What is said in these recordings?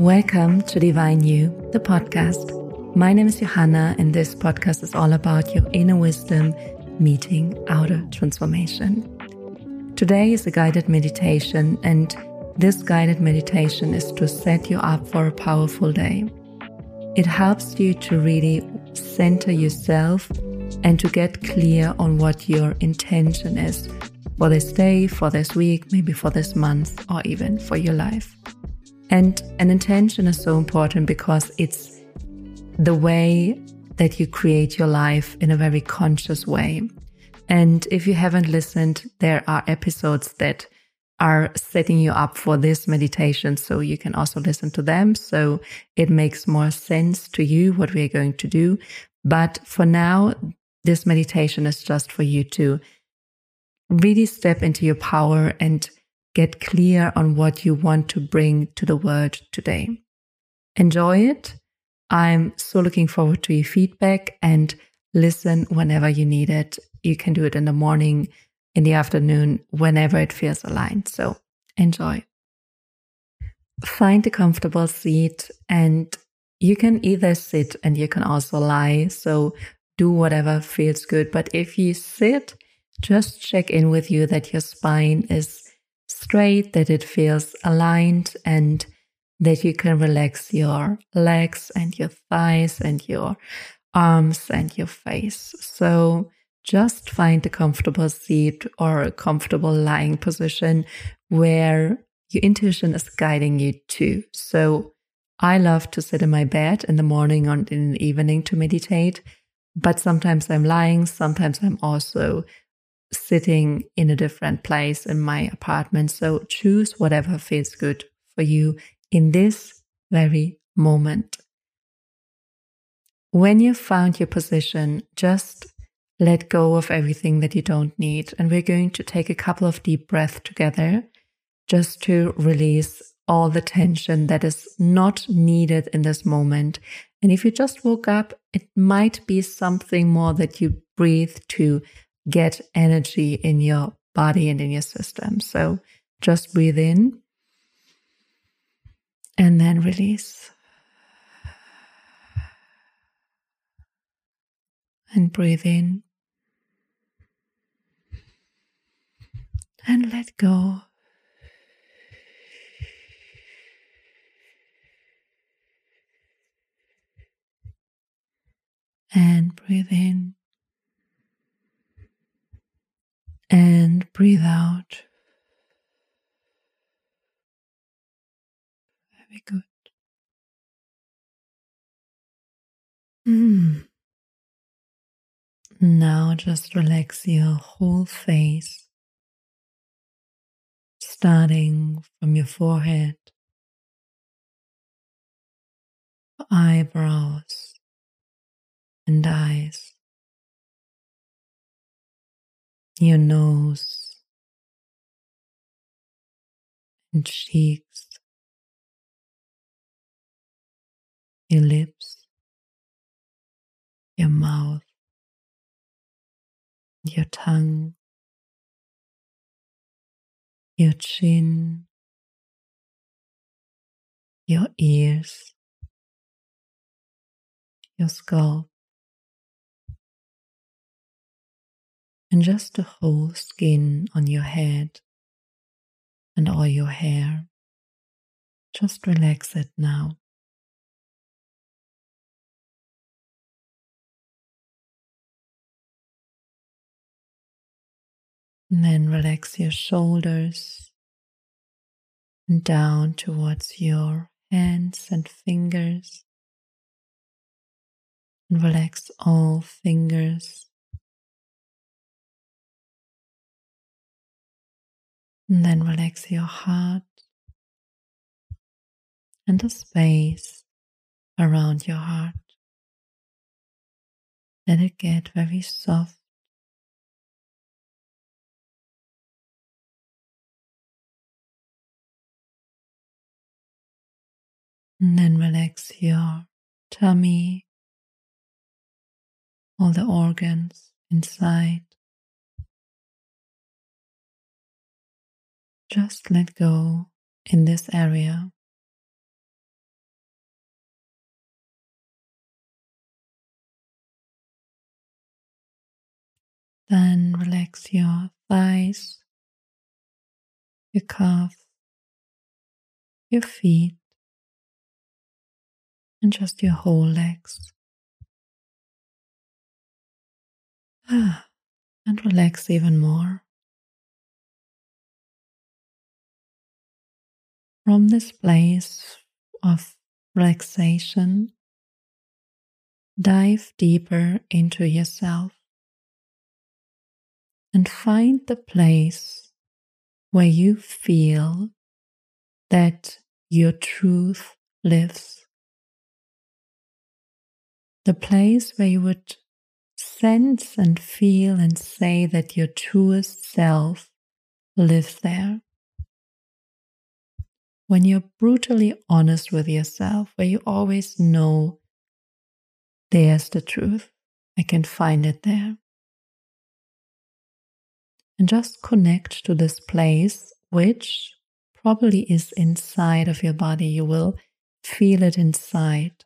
Welcome to Divine You, the podcast. My name is Johanna, and this podcast is all about your inner wisdom meeting outer transformation. Today is a guided meditation, and this guided meditation is to set you up for a powerful day. It helps you to really center yourself and to get clear on what your intention is for this day, for this week, maybe for this month, or even for your life. And an intention is so important because it's the way that you create your life in a very conscious way. And if you haven't listened, there are episodes that are setting you up for this meditation. So you can also listen to them. So it makes more sense to you what we're going to do. But for now, this meditation is just for you to really step into your power and get clear on what you want to bring to the world today. Enjoy it. I'm so looking forward to your feedback and listen whenever you need it. You can do it in the morning, in the afternoon, whenever it feels aligned. So enjoy. Find a comfortable seat and you can either sit and you can also lie. So do whatever feels good. But if you sit, just check in with you that your spine is straight, that it feels aligned, and that you can relax your legs and your thighs and your arms and your face. So just find a comfortable seat or a comfortable lying position where your intuition is guiding you to. So I love to sit in my bed in the morning or in the evening to meditate, but sometimes I'm lying, sometimes I'm also sitting in a different place in my apartment. So choose whatever feels good for you in this very moment. When you've found your position, just let go of everything that you don't need. And we're going to take a couple of deep breaths together just to release all the tension that is not needed in this moment. And if you just woke up, it might be something more that you breathe to get energy in your body and in your system. So just breathe in and then release. And breathe in and let go. And breathe in and breathe out. Very good. Mm. Now just relax your whole face, starting from your forehead, eyebrows, and eyes your nose and cheeks, your lips, your mouth, your tongue, your chin, your ears, your scalp, and just the whole skin on your head and all your hair. Just relax it now. And then relax your shoulders and down towards your hands and fingers. And relax all fingers And then relax your heart and the space around your heart. Let it get very soft. And then relax your tummy, all the organs inside. Just let go in this area. Then relax your thighs, your calf, your feet, and just your whole legs. Ah, and relax even more. From this place of relaxation, dive deeper into yourself and find the place where you feel that your truth lives. The place where you would sense and feel and say that your truest self lives there. When you're brutally honest with yourself, where you always know there's the truth, I can find it there and just connect to this place, which probably is inside of your body. You will feel it inside.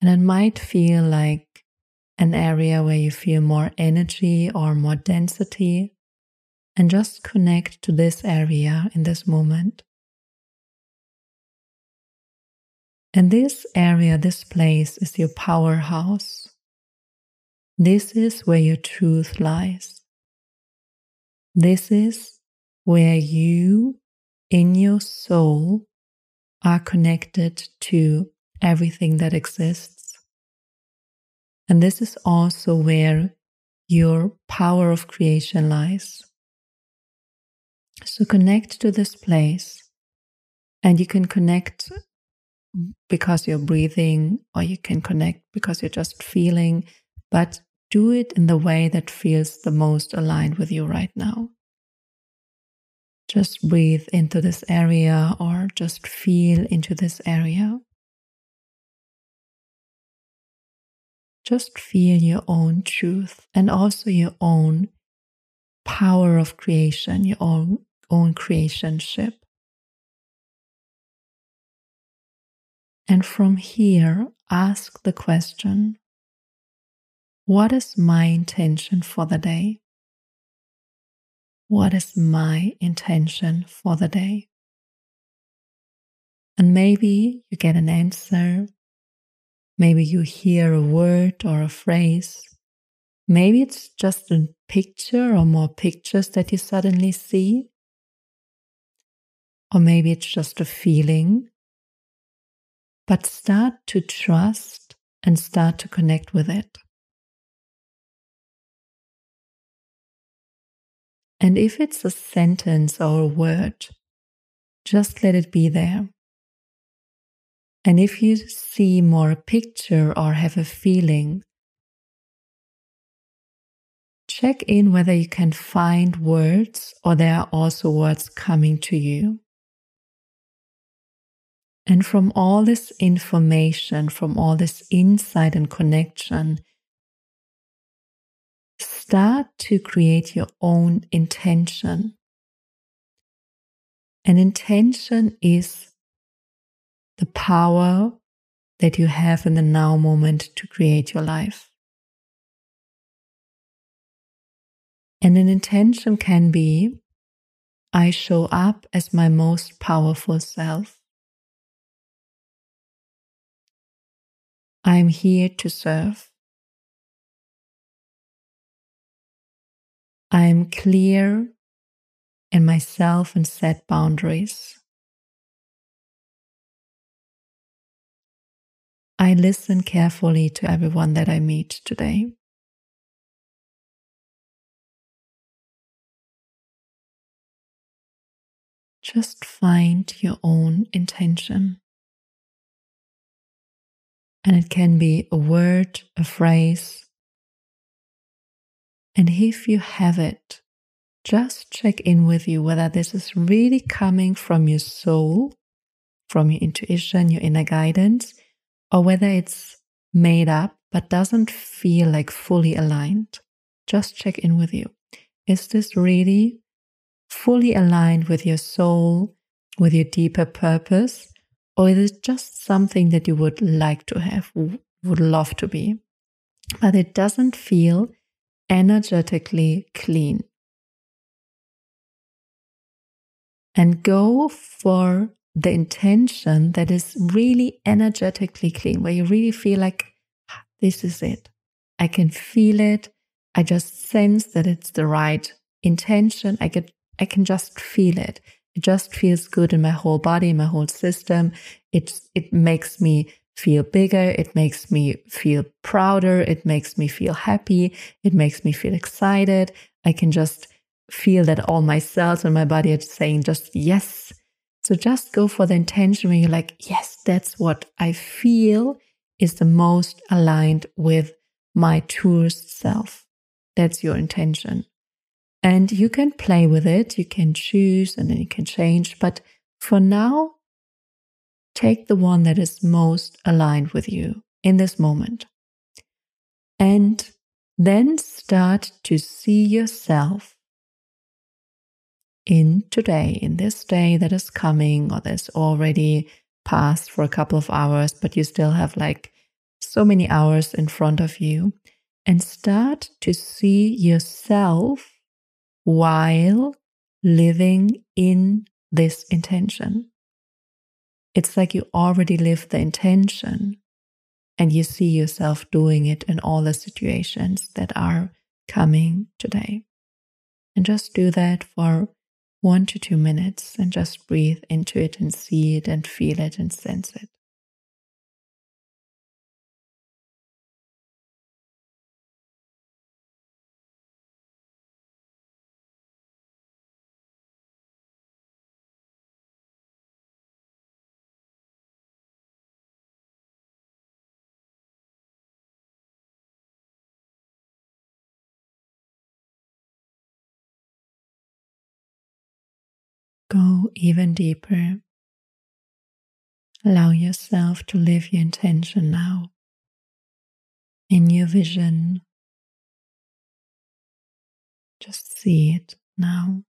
And it might feel like an area where you feel more energy or more density. And just connect to this area in this moment. And this area, this place is your powerhouse. This is where your truth lies. This is where you, in your soul, are connected to everything that exists. And this is also where your power of creation lies. So connect to this place, and you can connect because you're breathing, or you can connect because you're just feeling, but do it in the way that feels the most aligned with you right now. Just breathe into this area or just feel into this area. Just feel your own truth and also your own power of creation, your own, own creationship. And from here, ask the question what is my intention for the day? What is my intention for the day? And maybe you get an answer. Maybe you hear a word or a phrase. Maybe it's just a picture or more pictures that you suddenly see. Or maybe it's just a feeling. But start to trust and start to connect with it. And if it's a sentence or a word, just let it be there. And if you see more a picture or have a feeling, check in whether you can find words or there are also words coming to you. And from all this information, from all this insight and connection, start to create your own intention. An intention is the power that you have in the now moment to create your life. And an intention can be I show up as my most powerful self. I'm here to serve. I am clear in myself and set boundaries. I listen carefully to everyone that I meet today. Just find your own intention. And it can be a word, a phrase, and if you have it, just check in with you whether this is really coming from your soul, from your intuition, your inner guidance, or whether it's made up but doesn't feel like fully aligned. Just check in with you. Is this really fully aligned with your soul, with your deeper purpose? Or is it just something that you would like to have, would love to be? but it doesn't feel energetically clean. And go for the intention that is really energetically clean, where you really feel like ah, this is it. I can feel it. I just sense that it's the right intention. I get, I can just feel it. It just feels good in my whole body, my whole system. It, it makes me feel bigger. It makes me feel prouder. It makes me feel happy. It makes me feel excited. I can just feel that all my cells and my body are saying just yes. So just go for the intention where you're like, yes, that's what I feel is the most aligned with my truest self. That's your intention. And you can play with it. You can choose and then you can change. But for now, take the one that is most aligned with you in this moment. And then start to see yourself in today, in this day that is coming or that's already passed for a couple of hours, but you still have like so many hours in front of you, and start to see yourself while living in this intention. It's like you already live the intention and you see yourself doing it in all the situations that are coming today. And just do that for one to two minutes and just breathe into it and see it and feel it and sense it. Go even deeper. Allow yourself to live your intention now in your vision. Just see it now.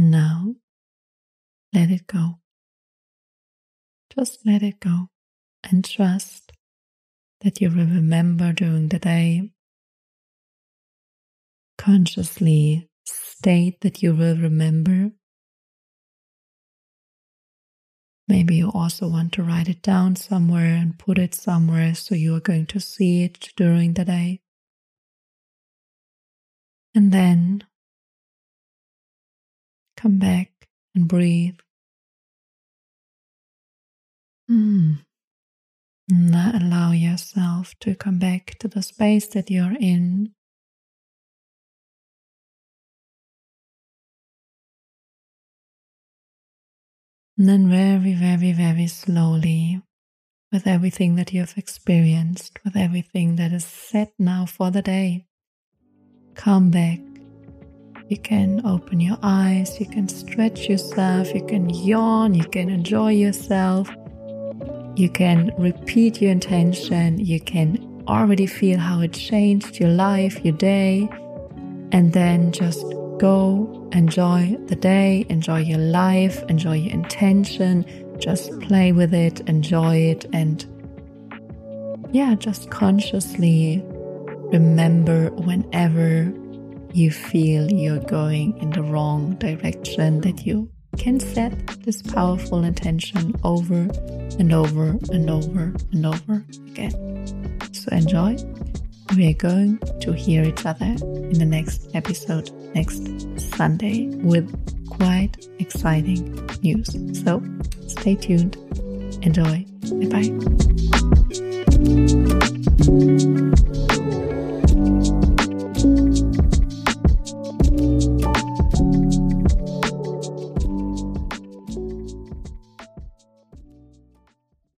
And now let it go. Just let it go and trust that you will remember during the day. Consciously state that you will remember. Maybe you also want to write it down somewhere and put it somewhere so you are going to see it during the day. And then Come back and breathe. Mm. Now allow yourself to come back to the space that you're in. And then, very, very, very slowly, with everything that you have experienced, with everything that is set now for the day, come back you can open your eyes, you can stretch yourself, you can yawn, you can enjoy yourself. You can repeat your intention, you can already feel how it changed your life, your day, and then just go enjoy the day, enjoy your life, enjoy your intention, just play with it, enjoy it, and yeah, just consciously remember whenever you feel you're going in the wrong direction, that you can set this powerful intention over and over and over and over again. So enjoy. We are going to hear each other in the next episode next Sunday with quite exciting news. So stay tuned. Enjoy. Bye bye.